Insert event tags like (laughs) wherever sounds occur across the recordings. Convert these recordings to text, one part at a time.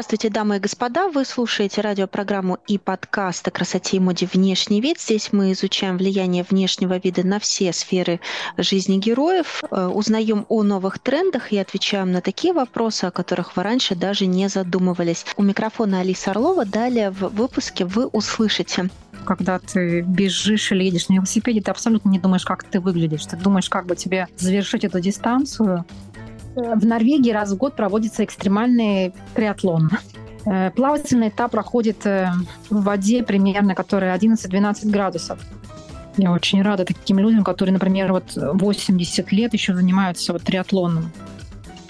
Здравствуйте, дамы и господа. Вы слушаете радиопрограмму и подкаст о красоте и моде «Внешний вид». Здесь мы изучаем влияние внешнего вида на все сферы жизни героев, э, узнаем о новых трендах и отвечаем на такие вопросы, о которых вы раньше даже не задумывались. У микрофона Алиса Орлова. Далее в выпуске вы услышите когда ты бежишь или едешь на велосипеде, ты абсолютно не думаешь, как ты выглядишь. Ты думаешь, как бы тебе завершить эту дистанцию, в Норвегии раз в год проводится экстремальный триатлон. Э, плавательный этап проходит э, в воде примерно, которая 11-12 градусов. Я очень рада таким людям, которые, например, вот 80 лет еще занимаются вот триатлоном.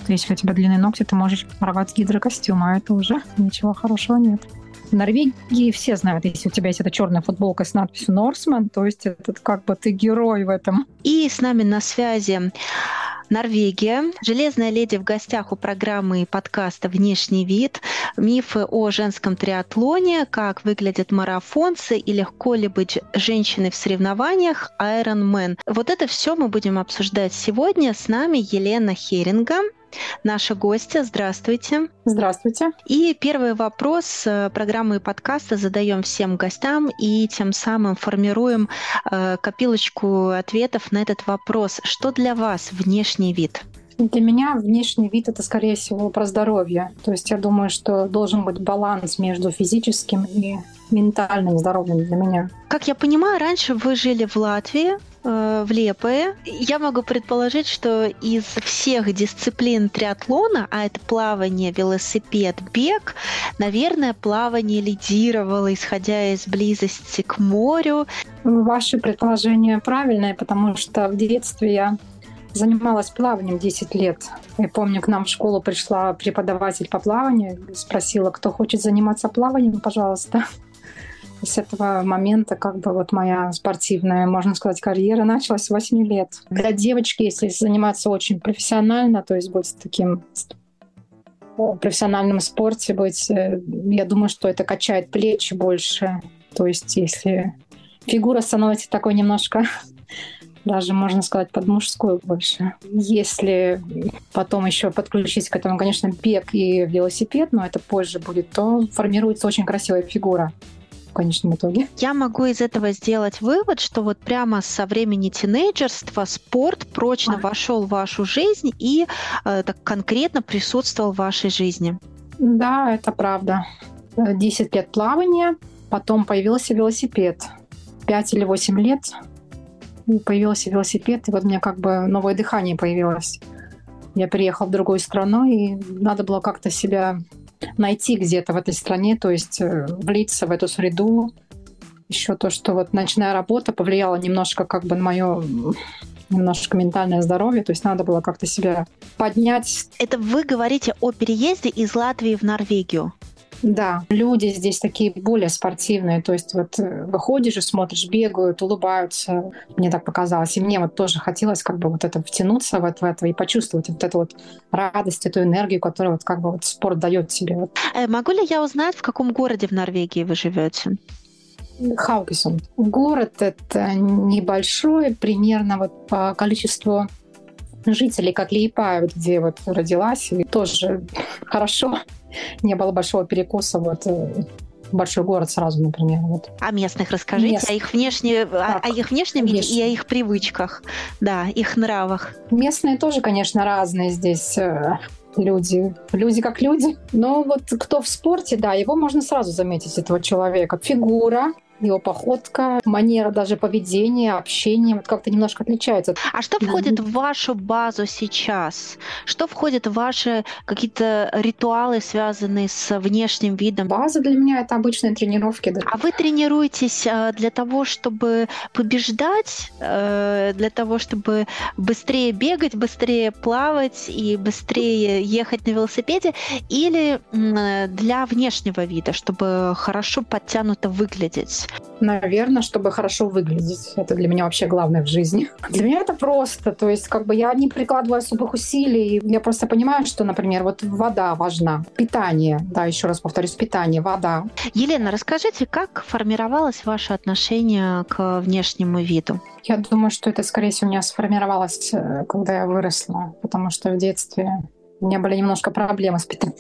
Если у тебя длинные ногти, ты можешь порвать гидрокостюм, а это уже ничего хорошего нет. В Норвегии все знают, если у тебя есть эта черная футболка с надписью Норсман, то есть это как бы ты герой в этом. И с нами на связи Норвегия. Железная леди в гостях у программы и подкаста «Внешний вид». Мифы о женском триатлоне, как выглядят марафонцы и легко ли быть женщиной в соревнованиях Man. Вот это все мы будем обсуждать сегодня. С нами Елена Херинга, наша гостья. Здравствуйте. Здравствуйте. И первый вопрос э, программы и подкаста задаем всем гостям и тем самым формируем э, копилочку ответов на этот вопрос. Что для вас внешний вид? Для меня внешний вид это, скорее всего, про здоровье. То есть я думаю, что должен быть баланс между физическим и ментальным здоровьем для меня. Как я понимаю, раньше вы жили в Латвии, в Лепое. Я могу предположить, что из всех дисциплин триатлона, а это плавание, велосипед, бег, наверное, плавание лидировало, исходя из близости к морю. Ваше предположение правильное, потому что в детстве я занималась плаванием 10 лет. Я помню, к нам в школу пришла преподаватель по плаванию, спросила, кто хочет заниматься плаванием, пожалуйста. С этого момента как бы вот моя спортивная, можно сказать, карьера началась с 8 лет. Для девочки, если заниматься очень профессионально, то есть быть таким в профессиональном спорте быть, э, я думаю, что это качает плечи больше. То есть если фигура становится такой немножко (laughs) даже, можно сказать, под мужскую больше. Если потом еще подключить к этому, конечно, бег и велосипед, но это позже будет, то формируется очень красивая фигура в конечном итоге. Я могу из этого сделать вывод, что вот прямо со времени тинейджерства спорт прочно а. вошел в вашу жизнь и э, так конкретно присутствовал в вашей жизни. Да, это правда. 10 лет плавания, потом появился велосипед. 5 или 8 лет появился велосипед, и вот у меня как бы новое дыхание появилось. Я приехала в другую страну, и надо было как-то себя найти где-то в этой стране, то есть э, влиться в эту среду. Еще то, что вот ночная работа повлияла немножко как бы на мое немножко ментальное здоровье, то есть надо было как-то себя поднять. Это вы говорите о переезде из Латвии в Норвегию? Да, люди здесь такие более спортивные. То есть вот э, выходишь и смотришь, бегают, улыбаются. Мне так показалось. И мне вот тоже хотелось как бы вот это втянуться вот в это и почувствовать вот эту вот радость, эту энергию, которую вот как бы вот спорт дает тебе. Э, могу ли я узнать, в каком городе в Норвегии вы живете? Хаугесун. Город это небольшой, примерно вот по количеству жителей, как Лиепая, где вот родилась, и тоже хорошо не было большого перекуса вот э, большой город сразу, например. Вот. О местных расскажите, Мест. о их внешне, о, о их внешнем виде и о их привычках, да, их нравах. Местные тоже, конечно, разные здесь э, люди. Люди как люди. Но вот кто в спорте, да, его можно сразу заметить, этого человека. Фигура, его походка, манера даже поведения, общения вот как-то немножко отличается. А что входит в вашу базу сейчас? Что входит в ваши какие-то ритуалы, связанные с внешним видом? База для меня это обычные тренировки. А вы тренируетесь э, для того, чтобы побеждать, э, для того, чтобы быстрее бегать, быстрее плавать и быстрее ехать на велосипеде, или для внешнего вида, чтобы хорошо подтянуто выглядеть? Наверное, чтобы хорошо выглядеть. Это для меня вообще главное в жизни. Для меня это просто. То есть, как бы я не прикладываю особых усилий. Я просто понимаю, что, например, вот вода важна. Питание, да, еще раз повторюсь, питание, вода. Елена, расскажите, как формировалось ваше отношение к внешнему виду? Я думаю, что это, скорее всего, у меня сформировалось, э, когда я выросла, потому что в детстве у меня были немножко проблемы с питанием.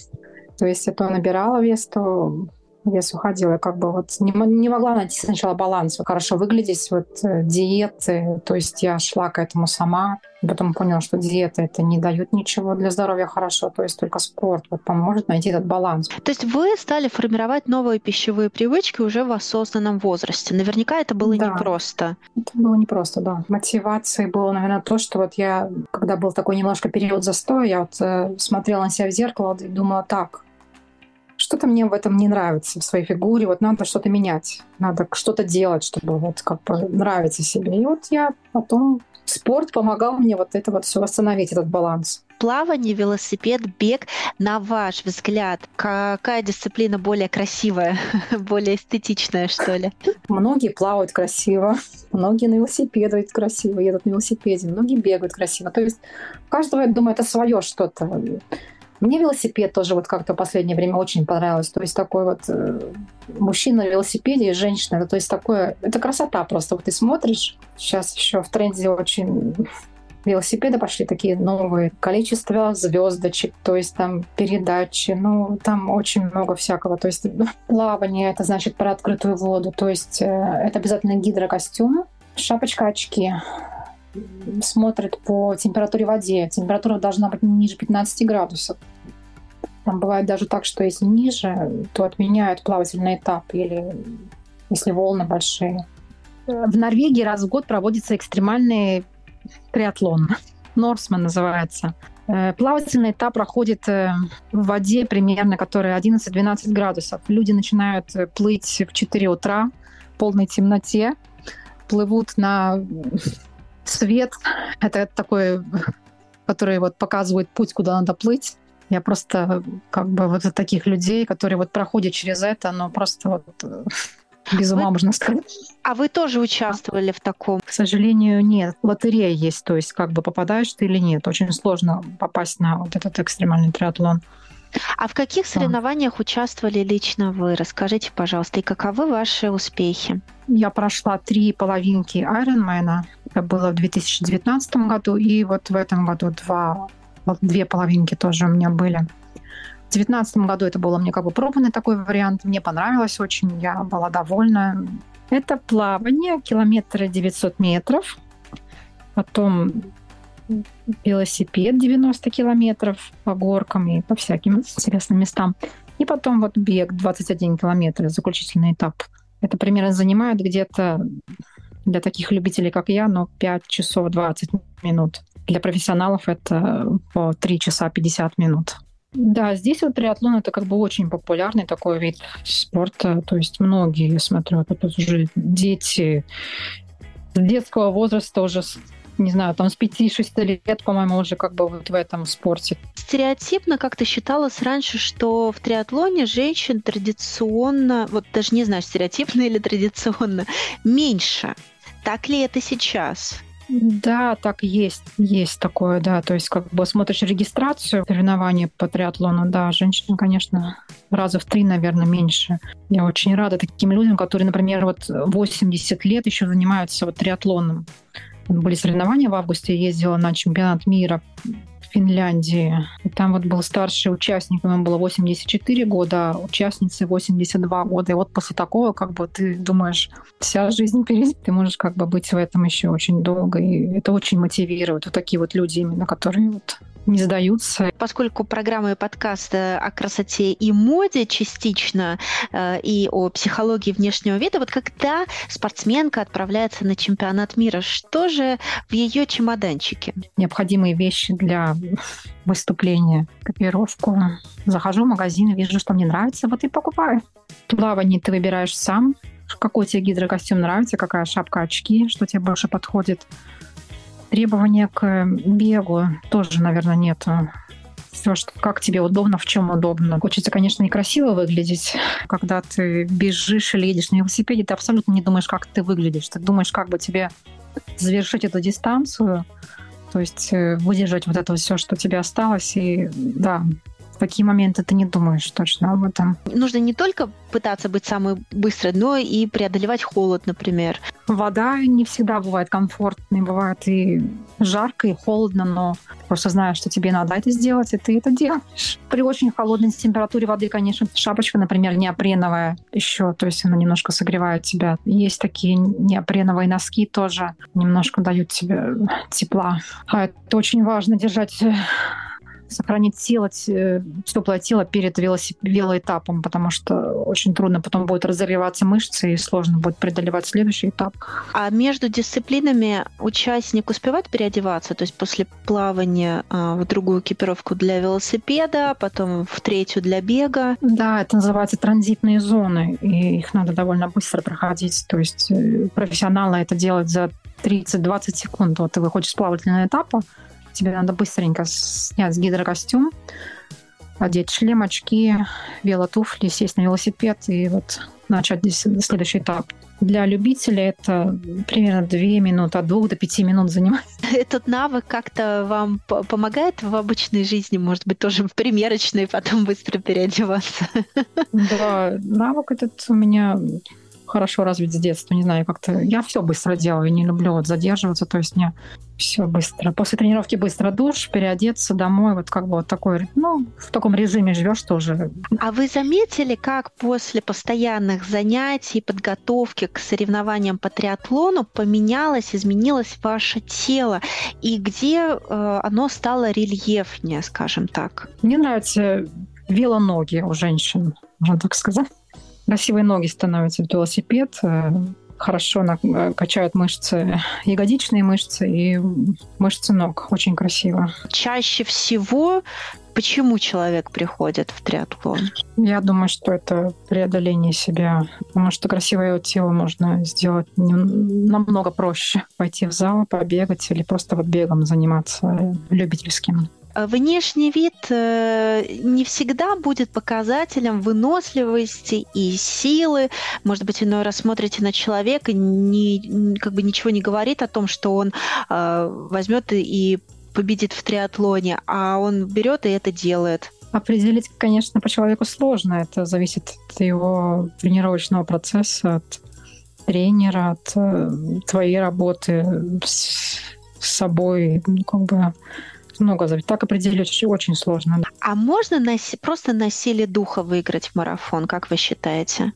То есть я то набирала вес, то вес уходил. Я как бы вот не, не могла найти сначала баланс, хорошо выглядеть, вот э, диеты. То есть я шла к этому сама. Потом поняла, что диеты это не дают ничего для здоровья хорошо, то есть только спорт вот поможет найти этот баланс. То есть вы стали формировать новые пищевые привычки уже в осознанном возрасте. Наверняка это было да. непросто. Это было непросто, да. Мотивацией было, наверное, то, что вот я, когда был такой немножко период застоя, я вот э, смотрела на себя в зеркало и думала, так, что-то мне в этом не нравится, в своей фигуре, вот надо что-то менять, надо что-то делать, чтобы вот как бы нравиться себе. И вот я потом спорт помогал мне вот это вот все восстановить, этот баланс. Плавание, велосипед, бег, на ваш взгляд, какая дисциплина более красивая, (laughs) более эстетичная, что ли? Многие плавают красиво, многие на велосипеде красиво едут на велосипеде, многие бегают красиво. То есть у каждого, я думаю, это свое что-то. Мне велосипед тоже вот как-то в последнее время очень понравилось. То есть такой вот э, мужчина на велосипеде и женщина. То есть такое... Это красота просто. Вот ты смотришь, сейчас еще в тренде очень (laughs) велосипеды пошли такие новые, количество звездочек, то есть там передачи, ну там очень много всякого, то есть (laughs) плавание, это значит про открытую воду, то есть э, это обязательно гидрокостюм, шапочка, очки, смотрит по температуре в воде. Температура должна быть ниже 15 градусов. Там бывает даже так, что если ниже, то отменяют плавательный этап или если волны большие. В Норвегии раз в год проводится экстремальный триатлон. Норсман называется. Э, плавательный этап проходит э, в воде примерно, которая 11-12 градусов. Люди начинают э, плыть в 4 утра в полной темноте, плывут на свет — это такой, который вот показывает путь, куда надо плыть. Я просто как бы вот таких людей, которые вот проходят через это, но просто вот э, (laughs) без ума, вы... можно сказать. А вы тоже участвовали в таком? К сожалению, нет. Лотерея есть, то есть как бы попадаешь ты или нет. Очень сложно попасть на вот этот экстремальный триатлон. А в каких соревнованиях участвовали лично вы? Расскажите, пожалуйста, и каковы ваши успехи? Я прошла три половинки Ironman. Это было в 2019 году, и вот в этом году два, две половинки тоже у меня были. В 2019 году это было мне как бы пробный такой вариант. Мне понравилось очень, я была довольна. Это плавание, километры 900 метров. Потом велосипед 90 километров по горкам и по всяким интересным местам. И потом вот бег 21 километр, заключительный этап. Это примерно занимает где-то для таких любителей, как я, ну, 5 часов 20 минут. Для профессионалов это по 3 часа 50 минут. Да, здесь вот триатлон это как бы очень популярный такой вид спорта. То есть многие, смотрю, это уже дети с детского возраста уже не знаю, там с 5-6 лет, по-моему, уже как бы вот в этом спорте. Стереотипно как-то считалось раньше, что в триатлоне женщин традиционно, вот даже не знаю, стереотипно или традиционно, меньше. Так ли это сейчас? Да, так есть, есть такое, да. То есть, как бы смотришь регистрацию соревнований по триатлону, да, женщин, конечно, раза в три, наверное, меньше. Я очень рада таким людям, которые, например, вот 80 лет еще занимаются вот триатлоном были соревнования в августе, я ездила на чемпионат мира в Финляндии. Там вот был старший участник, ему было 84 года, а участницы 82 года. И вот после такого, как бы ты думаешь, вся жизнь впереди, ты можешь как бы быть в этом еще очень долго. И это очень мотивирует. Вот такие вот люди именно, которые вот не сдаются. Поскольку программа и подкаст о красоте и моде частично э, и о психологии внешнего вида, вот когда спортсменка отправляется на чемпионат мира, что же в ее чемоданчике? Необходимые вещи для выступления, копировку. Захожу в магазин, вижу, что мне нравится, вот и покупаю. Плавание ты выбираешь сам, какой тебе гидрокостюм нравится, какая шапка, очки, что тебе больше подходит. Требования к бегу тоже, наверное, нет все, что как тебе удобно, в чем удобно. Хочется, конечно, некрасиво выглядеть. Когда ты бежишь или едешь на велосипеде, ты абсолютно не думаешь, как ты выглядишь. Ты думаешь, как бы тебе завершить эту дистанцию, то есть э, выдержать вот это все, что тебе осталось. И да, такие моменты ты не думаешь точно об этом. Нужно не только пытаться быть самой быстрой, но и преодолевать холод, например. Вода не всегда бывает комфортной, бывает и жарко, и холодно, но просто знаешь, что тебе надо это сделать, и ты это делаешь. При очень холодной температуре воды, конечно, шапочка, например, неопреновая еще, то есть она немножко согревает тебя. Есть такие неопреновые носки тоже, немножко дают тебе тепла. А это очень важно держать сохранить тело, теплое тело перед велоэтапом, потому что очень трудно потом будет разогреваться мышцы и сложно будет преодолевать следующий этап. А между дисциплинами участник успевает переодеваться, то есть после плавания а, в другую экипировку для велосипеда, потом в третью для бега? Да, это называется транзитные зоны, и их надо довольно быстро проходить. То есть э, профессионалы это делают за 30-20 секунд. Вот ты выходишь с плавательного этапа, тебе надо быстренько снять гидрокостюм, одеть шлем, очки, велотуфли, сесть на велосипед и вот начать следующий этап. Для любителей это примерно 2 минуты, от 2 до 5 минут занимает. (laughs) Этот навык как-то вам помогает в обычной жизни, может быть, тоже в примерочной, потом быстро переодеваться? (laughs) Да, навык этот у меня хорошо развит с детства, не знаю, как-то я все быстро делаю, не люблю вот задерживаться, то есть мне все быстро. После тренировки быстро душ, переодеться домой, вот как бы вот такой, ну, в таком режиме живешь тоже. А вы заметили, как после постоянных занятий, подготовки к соревнованиям по триатлону поменялось, изменилось ваше тело, и где э, оно стало рельефнее, скажем так? Мне нравятся велоноги у женщин, можно так сказать красивые ноги становятся в велосипед, э, хорошо э, качают мышцы, ягодичные мышцы и мышцы ног. Очень красиво. Чаще всего Почему человек приходит в триатлон? Я думаю, что это преодоление себя, потому что красивое тело можно сделать намного проще. Пойти в зал, побегать или просто вот бегом заниматься любительским. Э, внешний вид э, не всегда будет показателем выносливости и силы. Может быть, иной раз смотрите на человека, не, как бы ничего не говорит о том, что он э, возьмет и победит в триатлоне, а он берет и это делает. Определить, конечно, по человеку сложно. Это зависит от его тренировочного процесса, от тренера, от твоей работы с собой. Ну, как бы много зависит. Так определить очень сложно. А можно на, просто на силе духа выиграть в марафон, как вы считаете?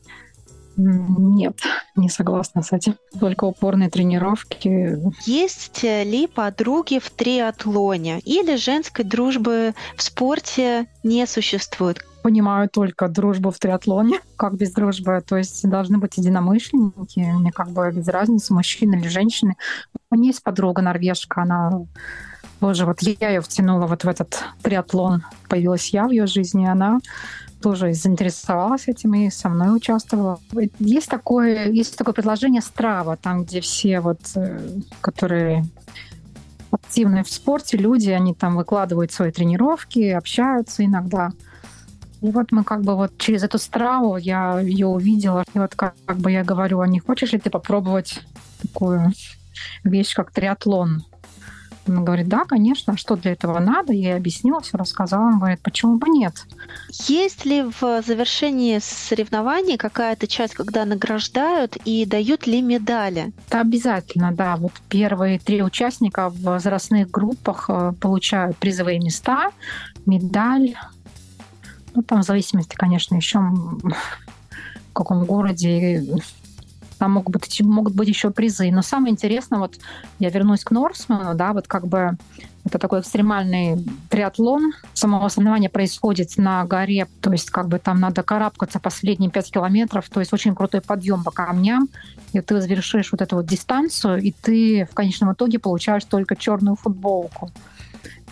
Нет, (laughs) не согласна с этим. Только упорные тренировки. Есть ли подруги в триатлоне или женской дружбы в спорте не существует? Понимаю только дружбу в триатлоне, (laughs) как без дружбы. То есть должны быть единомышленники. Мне как бы без разницы, мужчины или женщины. У меня есть подруга норвежка, она Боже, вот я ее втянула вот в этот триатлон. Появилась я в ее жизни, она тоже заинтересовалась этим и со мной участвовала. Есть такое, есть такое предложение Страва, там, где все вот, э, которые активные в спорте люди, они там выкладывают свои тренировки, общаются иногда. И вот мы как бы вот через эту страву я ее увидела. И вот как, как бы я говорю, а не хочешь ли ты попробовать такую вещь, как триатлон? Он говорит, да, конечно, а что для этого надо? Я ей объяснила, все рассказала. Он говорит, почему бы нет? Есть ли в завершении соревнований какая-то часть, когда награждают и дают ли медали? Это обязательно, да. Вот первые три участника в возрастных группах э, получают призовые места, медаль. Ну, там в зависимости, конечно, еще в каком городе там могут быть, могут быть еще призы. Но самое интересное, вот я вернусь к Норсману, да, вот как бы это такой экстремальный триатлон. Само соревнование происходит на горе, то есть как бы там надо карабкаться последние 5 километров, то есть очень крутой подъем по камням, и ты завершишь вот эту вот дистанцию, и ты в конечном итоге получаешь только черную футболку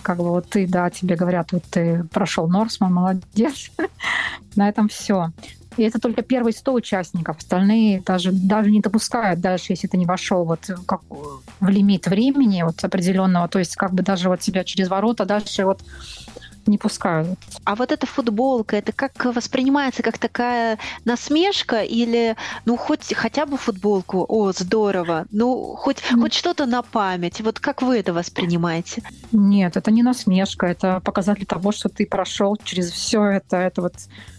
как бы вот ты, да, тебе говорят, вот ты прошел Норсман, молодец. (laughs) На этом все. И это только первые 100 участников. Остальные даже, даже не допускают дальше, если ты не вошел вот как, в лимит времени вот определенного. То есть как бы даже вот тебя через ворота дальше вот не пускают. А вот эта футболка, это как воспринимается как такая насмешка или, ну, хоть хотя бы футболку, о, здорово, ну, хоть, mm. хоть что-то на память. Вот как вы это воспринимаете? Нет, это не насмешка, это показатель того, что ты прошел через все это, это вот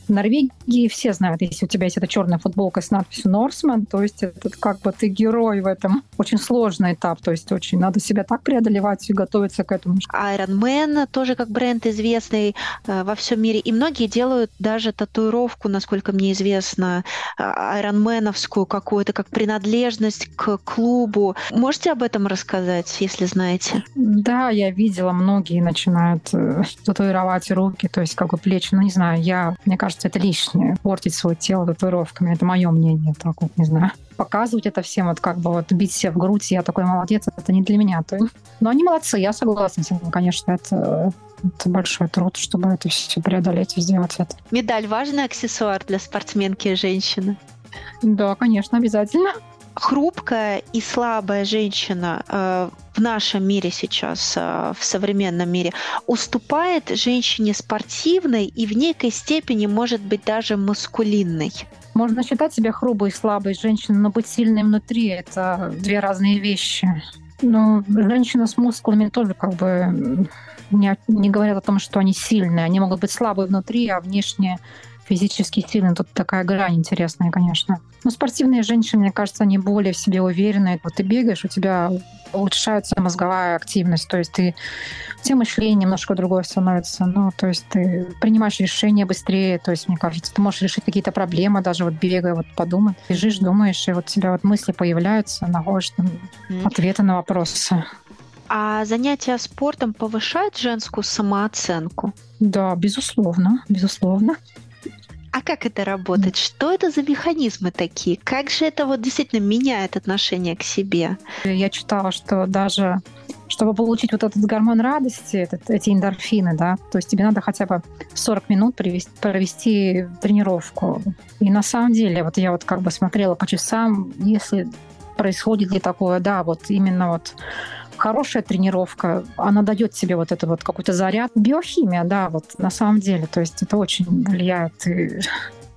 в Норвегии все знают, если у тебя есть эта черная футболка с надписью Норсман, то есть это как бы ты герой в этом. Очень сложный этап, то есть очень надо себя так преодолевать и готовиться к этому. Iron Man тоже как бренд известный э, во всем мире. И многие делают даже татуировку, насколько мне известно, айронменовскую какую-то, как принадлежность к клубу. Можете об этом рассказать, если знаете? Да, я видела, многие начинают э, татуировать руки, то есть как бы плечи. Ну, не знаю, я, мне кажется, кажется, это лишнее. Портить свое тело татуировками. Это мое мнение. Так вот, не знаю. Показывать это всем, вот как бы вот бить себя в грудь, я такой молодец, это не для меня. То... Но они молодцы, я согласна с этим. Конечно, это это большой труд, чтобы это все преодолеть и сделать это. Медаль важный аксессуар для спортсменки и женщины? Да, конечно, обязательно хрупкая и слабая женщина э, в нашем мире сейчас, э, в современном мире, уступает женщине спортивной и в некой степени может быть даже маскулинной. Можно считать себя хрупкой и слабой женщиной, но быть сильной внутри — это две разные вещи. Но женщина с мускулами тоже как бы не, не говорят о том, что они сильные. Они могут быть слабые внутри, а внешне физически сильный. Тут такая грань интересная, конечно. Но спортивные женщины, мне кажется, они более в себе уверены. Вот ты бегаешь, у тебя улучшается мозговая активность, то есть ты все мышление немножко другое становится, ну, то есть ты принимаешь решения быстрее, то есть, мне кажется, ты можешь решить какие-то проблемы, даже вот бегая, вот подумать, бежишь, думаешь, и вот у тебя вот мысли появляются, находишь там mm. ответы на вопросы. А занятия спортом повышают женскую самооценку? Да, безусловно, безусловно. А как это работает? Что это за механизмы такие? Как же это вот действительно меняет отношение к себе? Я читала, что даже чтобы получить вот этот гормон радости, этот, эти эндорфины, да, то есть тебе надо хотя бы 40 минут провести, провести тренировку. И на самом деле, вот я вот как бы смотрела по часам, если происходит ли такое, да, вот именно вот хорошая тренировка, она дает тебе вот это вот какой-то заряд. Биохимия, да, вот на самом деле. То есть это очень влияет. И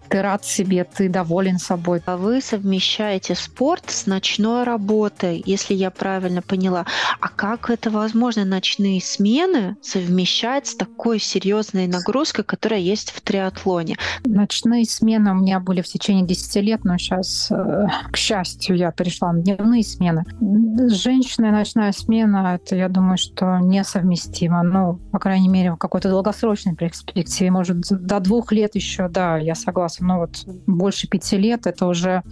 ты рад себе, ты доволен собой. А вы совмещаете спорт с ночной работой, если я правильно поняла. А как это возможно, ночные смены совмещать с такой серьезной нагрузкой, которая есть в триатлоне? Ночные смены у меня были в течение 10 лет, но сейчас, э, к счастью, я перешла на дневные смены. Женщина ночная смена, это, я думаю, что несовместимо. Ну, по крайней мере, в какой-то долгосрочной перспективе. Может, до двух лет еще, да, я согласна но вот больше пяти лет это уже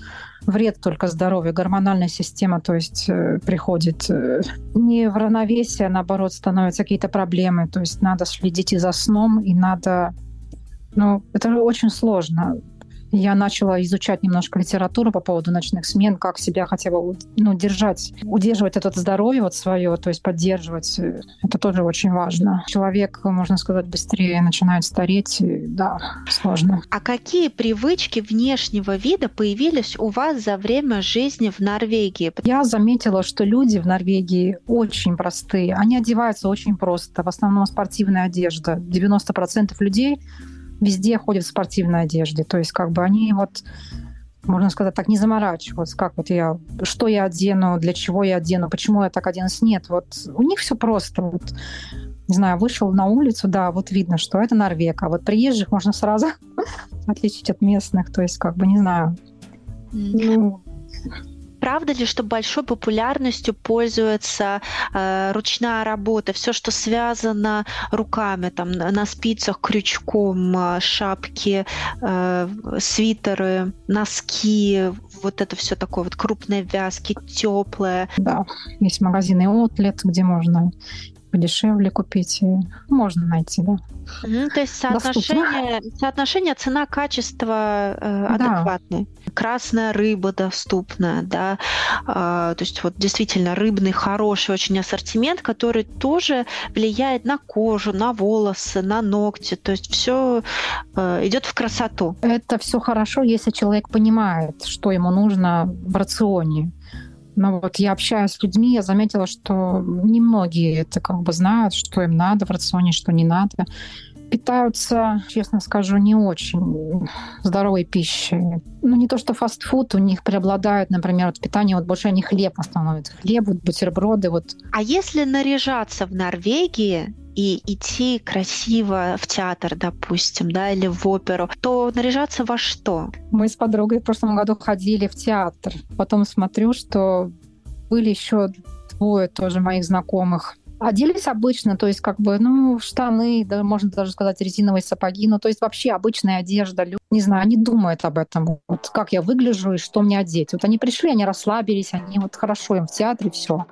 вред только здоровью. Гормональная система, то есть э, приходит э, не в равновесие, а наоборот, становятся какие-то проблемы. То есть надо следить и за сном, и надо... Ну, это очень сложно я начала изучать немножко литературу по поводу ночных смен, как себя хотя бы ну, держать, удерживать это здоровье вот свое, то есть поддерживать. Это тоже очень важно. Человек, можно сказать, быстрее начинает стареть, да, сложно. А какие привычки внешнего вида появились у вас за время жизни в Норвегии? Я заметила, что люди в Норвегии очень простые. Они одеваются очень просто. В основном спортивная одежда. 90% людей везде ходят в спортивной одежде. То есть как бы они вот можно сказать так, не заморачиваются, как вот я, что я одену, для чего я одену, почему я так оденусь. Нет, вот у них все просто. Вот, не знаю, вышел на улицу, да, вот видно, что это Норвег, а вот приезжих можно сразу (laughs) отличить от местных, то есть как бы, не знаю. Ну, правда ли, что большой популярностью пользуется э, ручная работа, все, что связано руками, там на спицах, крючком, э, шапки, э, свитеры, носки, вот это все такое вот крупные вязки, теплое. Да, есть магазины Outlet, где можно подешевле купить. Можно найти, да. Угу, то есть соотношение, соотношение цена-качество э, адекватное. Да. Красная рыба доступная, да. Э, то есть вот действительно рыбный хороший очень ассортимент, который тоже влияет на кожу, на волосы, на ногти. То есть все э, идет в красоту. Это все хорошо, если человек понимает, что ему нужно в рационе. Но вот я общаюсь с людьми, я заметила, что немногие это как бы знают, что им надо в рационе, что не надо. питаются, честно скажу, не очень здоровой пищей. Ну, не то, что фастфуд, у них преобладает, например, вот питание, вот больше они хлеб становится. Хлеб, вот, бутерброды, вот. А если наряжаться в Норвегии, и идти красиво в театр, допустим, да, или в оперу, то наряжаться во что? Мы с подругой в прошлом году ходили в театр. Потом смотрю, что были еще двое тоже моих знакомых Оделись обычно, то есть как бы, ну, штаны, да, можно даже сказать, резиновые сапоги, ну, то есть вообще обычная одежда. Не знаю, они думают об этом, вот как я выгляжу и что мне одеть. Вот они пришли, они расслабились, они вот хорошо им в театре, все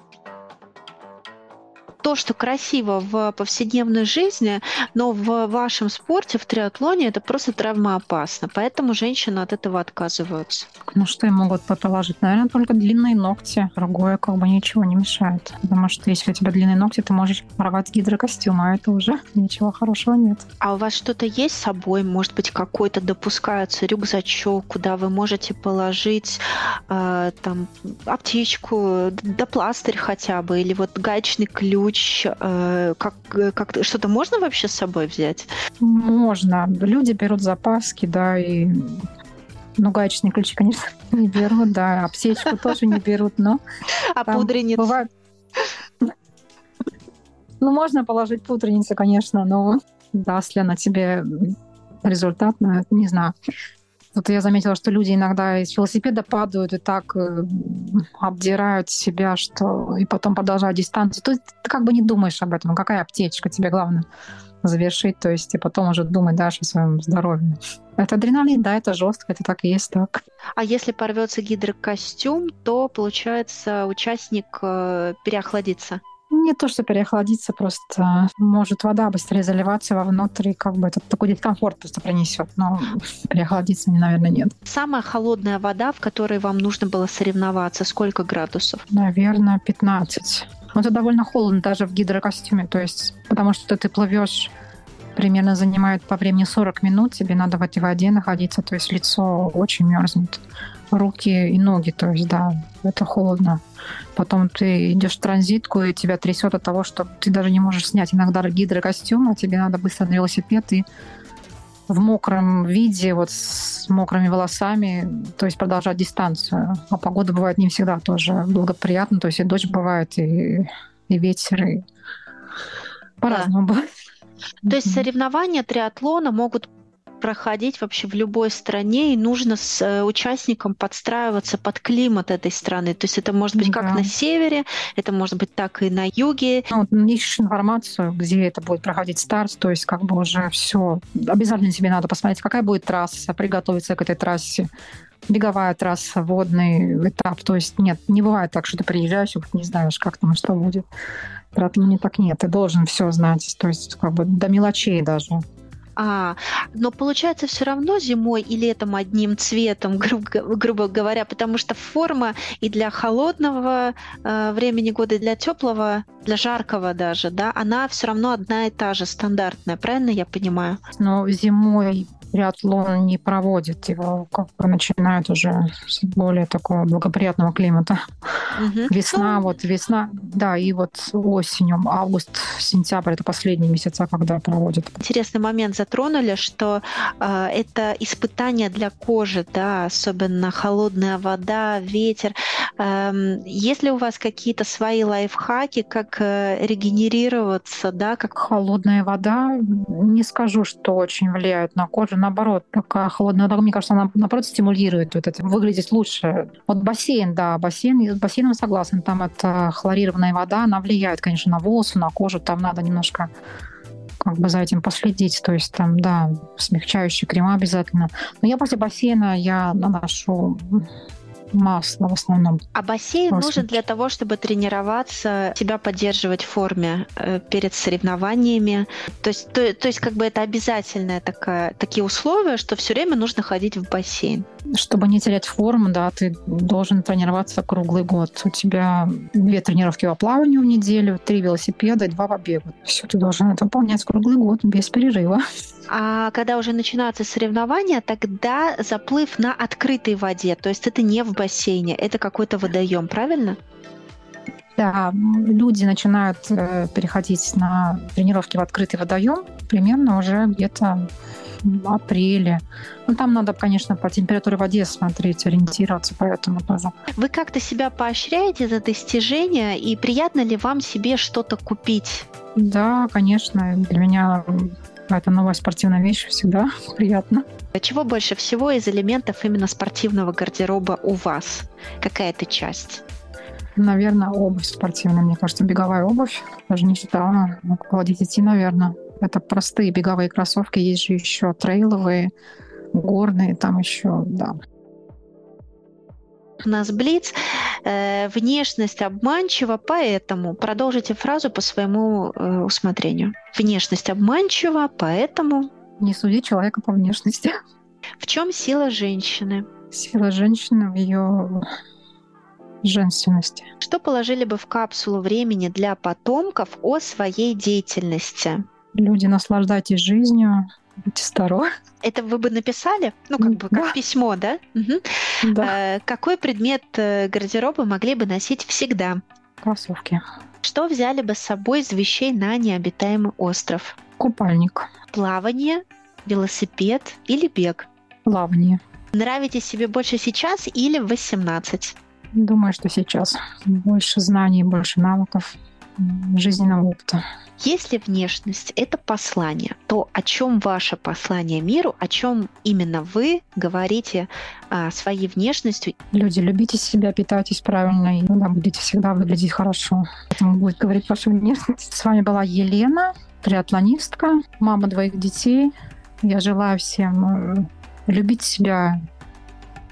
то, что красиво в повседневной жизни, но в вашем спорте, в триатлоне, это просто травмоопасно. Поэтому женщины от этого отказываются. Ну, что им могут положить? Наверное, только длинные ногти. Другое как бы ничего не мешает. Потому что если у тебя длинные ногти, ты можешь порвать гидрокостюм, а это уже (laughs) ничего хорошего нет. А у вас что-то есть с собой? Может быть, какой-то допускается рюкзачок, куда вы можете положить э, там аптечку, да пластырь хотя бы, или вот гаечный ключ, ключ, э, как, как что-то можно вообще с собой взять? Можно. Люди берут запаски, да, и ну, гаечные ключи, конечно, (laughs) не берут, да, аптечку тоже не берут, но... (laughs) А пудреницу? Бывает... Ну, можно положить пудреницу, конечно, но даст ли она тебе результат, не знаю. Вот я заметила, что люди иногда из велосипеда падают и так э, обдирают себя, что и потом продолжают дистанцию. То есть ты как бы не думаешь об этом. Какая аптечка тебе главное завершить, то есть и потом уже думать дальше о своем здоровье. Это адреналин, да, это жестко, это так и есть так. А если порвется гидрокостюм, то получается участник э, переохладится? Не то, что переохладиться, просто может вода быстрее заливаться вовнутрь, и как бы это такой дискомфорт просто принесет. Но (laughs) переохладиться, наверное, нет. Самая холодная вода, в которой вам нужно было соревноваться, сколько градусов? Наверное, 15. Но это довольно холодно даже в гидрокостюме, то есть потому что ты плывешь примерно занимает по времени 40 минут, тебе надо в этой воде находиться, то есть лицо очень мерзнет руки и ноги, то есть, да, это холодно. Потом ты идешь в транзитку, и тебя трясет от того, что ты даже не можешь снять иногда гидрокостюм, а тебе надо быстро на велосипед и в мокром виде, вот с мокрыми волосами, то есть продолжать дистанцию. А погода бывает не всегда тоже благоприятна, то есть и дождь бывает, и, и ветер, и по-разному да. бывает. То есть соревнования триатлона могут проходить вообще в любой стране, и нужно с э, участником подстраиваться под климат этой страны. То есть это может быть да. как на севере, это может быть так и на юге. Ну, ищешь информацию, где это будет проходить старт, то есть как бы уже все. Обязательно тебе надо посмотреть, какая будет трасса, приготовиться к этой трассе беговая трасса, водный этап. То есть нет, не бывает так, что ты приезжаешь и вот не знаешь, как там что будет. не так нет, ты должен все знать, то есть как бы до мелочей даже. А, но получается все равно зимой и летом одним цветом, (laughs) грубо, грубо говоря, потому что форма и для холодного э, времени года, и для теплого, для жаркого даже, да, она все равно одна и та же, стандартная, правильно я понимаю? Но зимой триатлон не проводит, его как бы начинают уже с более такого благоприятного климата. Угу. Весна, ну... вот весна, да, и вот осенью, август, сентябрь это последние месяца, когда проводят. Интересный момент затронули, что э, это испытание для кожи, да, особенно холодная вода, ветер. Э, есть ли у вас какие-то свои лайфхаки, как э, регенерироваться, да, как холодная вода? Не скажу, что очень влияет на кожу наоборот, такая холодная вода, мне кажется, она, наоборот, стимулирует вот это, выглядеть лучше. Вот бассейн, да, бассейн, с бассейном согласен, там это хлорированная вода, она влияет, конечно, на волосы, на кожу, там надо немножко как бы за этим последить, то есть там, да, смягчающие крема обязательно. Но я после бассейна я наношу масло в основном. А бассейн Просто. нужен для того, чтобы тренироваться, себя поддерживать в форме э, перед соревнованиями. То есть, то, то есть как бы это обязательное такая, такие условия, что все время нужно ходить в бассейн. Чтобы не терять форму, да, ты должен тренироваться круглый год. У тебя две тренировки по плаванию в неделю, три велосипеда и два по бегу. Все, ты должен это выполнять круглый год без перерыва. А когда уже начинаются соревнования, тогда заплыв на открытой воде, то есть это не в бассейне, это какой-то водоем, правильно? Да, люди начинают э, переходить на тренировки в открытый водоем примерно уже где-то в апреле. Ну, там надо, конечно, по температуре воде смотреть, ориентироваться, поэтому тоже. Вы как-то себя поощряете за достижения, и приятно ли вам себе что-то купить? Да, конечно. Для меня это новая спортивная вещь всегда (laughs) приятно. А чего больше всего из элементов именно спортивного гардероба у вас? Какая это часть? Наверное, обувь спортивная. Мне кажется, беговая обувь. Даже не считала. Около 10, наверное. Это простые беговые кроссовки. Есть же еще трейловые, горные, там еще, да. У нас Блиц. Э, внешность обманчива, поэтому продолжите фразу по своему э, усмотрению. Внешность обманчива, поэтому... Не суди человека по внешности. В чем сила женщины? Сила женщины в ее женственности. Что положили бы в капсулу времени для потомков о своей деятельности? Люди, наслаждайтесь жизнью, будьте здоровы. Это вы бы написали? Ну, как бы, как да. письмо, да? Угу. Да. Какой предмет э, гардероба могли бы носить всегда? Кроссовки. Что взяли бы с собой из вещей на необитаемый остров? Купальник. Плавание, велосипед или бег? Плавание. Нравитесь себе больше сейчас или в 18? Думаю, что сейчас больше знаний, больше навыков, жизненного опыта. Если внешность — это послание, то о чем ваше послание миру, о чем именно вы говорите а, своей внешностью? Люди, любите себя, питайтесь правильно, и тогда будете всегда выглядеть хорошо. Поэтому будет говорить ваша внешность. С вами была Елена, триатлонистка, мама двоих детей. Я желаю всем э, любить себя,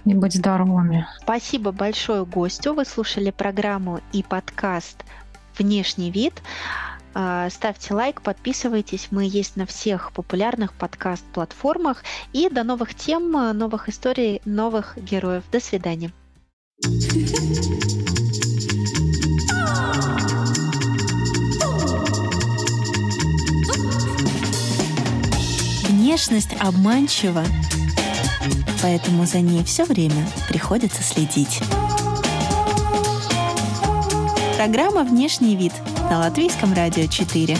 и быть здоровыми. Спасибо большое гостю. Вы слушали программу и подкаст «Внешний вид». А, ставьте лайк, подписывайтесь. Мы есть на всех популярных подкаст-платформах. И до новых тем, новых историй, новых героев. До свидания. Внешность обманчива, поэтому за ней все время приходится следить. Программа «Внешний вид» на Латвийском радио 4.